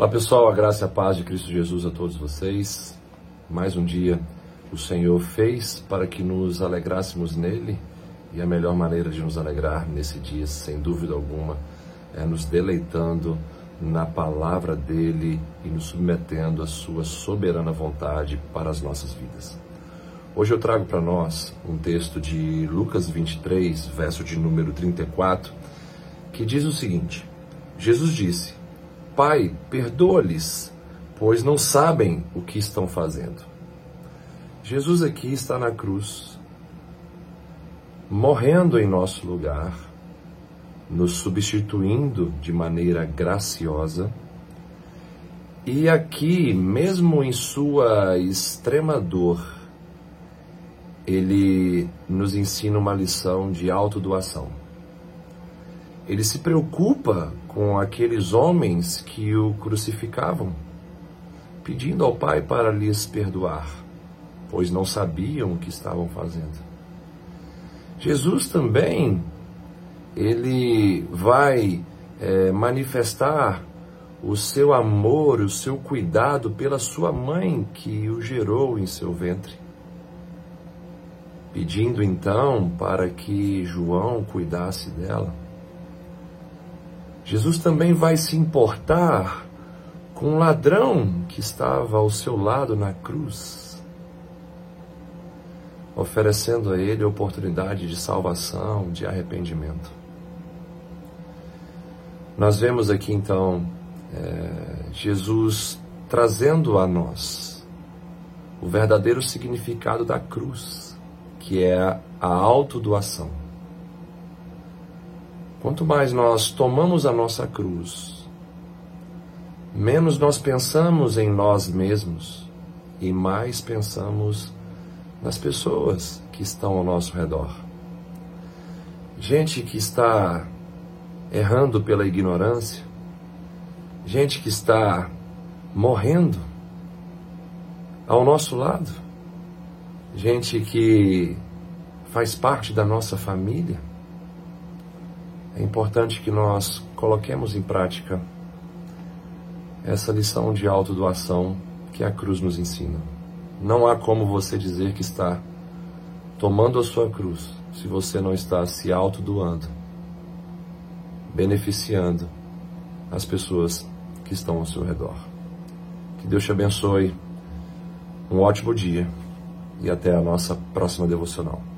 Olá pessoal, a graça e a paz de Cristo Jesus a todos vocês. Mais um dia o Senhor fez para que nos alegrássemos nele e a melhor maneira de nos alegrar nesse dia, sem dúvida alguma, é nos deleitando na palavra dele e nos submetendo à sua soberana vontade para as nossas vidas. Hoje eu trago para nós um texto de Lucas 23, verso de número 34, que diz o seguinte: Jesus disse: Pai, perdoa-lhes, pois não sabem o que estão fazendo. Jesus aqui está na cruz, morrendo em nosso lugar, nos substituindo de maneira graciosa. E aqui, mesmo em sua extrema dor, ele nos ensina uma lição de autodoação. Ele se preocupa com aqueles homens que o crucificavam, pedindo ao Pai para lhes perdoar, pois não sabiam o que estavam fazendo. Jesus também, ele vai é, manifestar o seu amor, o seu cuidado pela sua mãe que o gerou em seu ventre. Pedindo então para que João cuidasse dela. Jesus também vai se importar com um ladrão que estava ao seu lado na cruz, oferecendo a ele oportunidade de salvação, de arrependimento. Nós vemos aqui então é, Jesus trazendo a nós o verdadeiro significado da cruz, que é a autodoação. Quanto mais nós tomamos a nossa cruz, menos nós pensamos em nós mesmos e mais pensamos nas pessoas que estão ao nosso redor. Gente que está errando pela ignorância, gente que está morrendo ao nosso lado, gente que faz parte da nossa família é importante que nós coloquemos em prática essa lição de autodoação que a cruz nos ensina. Não há como você dizer que está tomando a sua cruz se você não está se autodoando, beneficiando as pessoas que estão ao seu redor. Que Deus te abençoe. Um ótimo dia e até a nossa próxima devocional.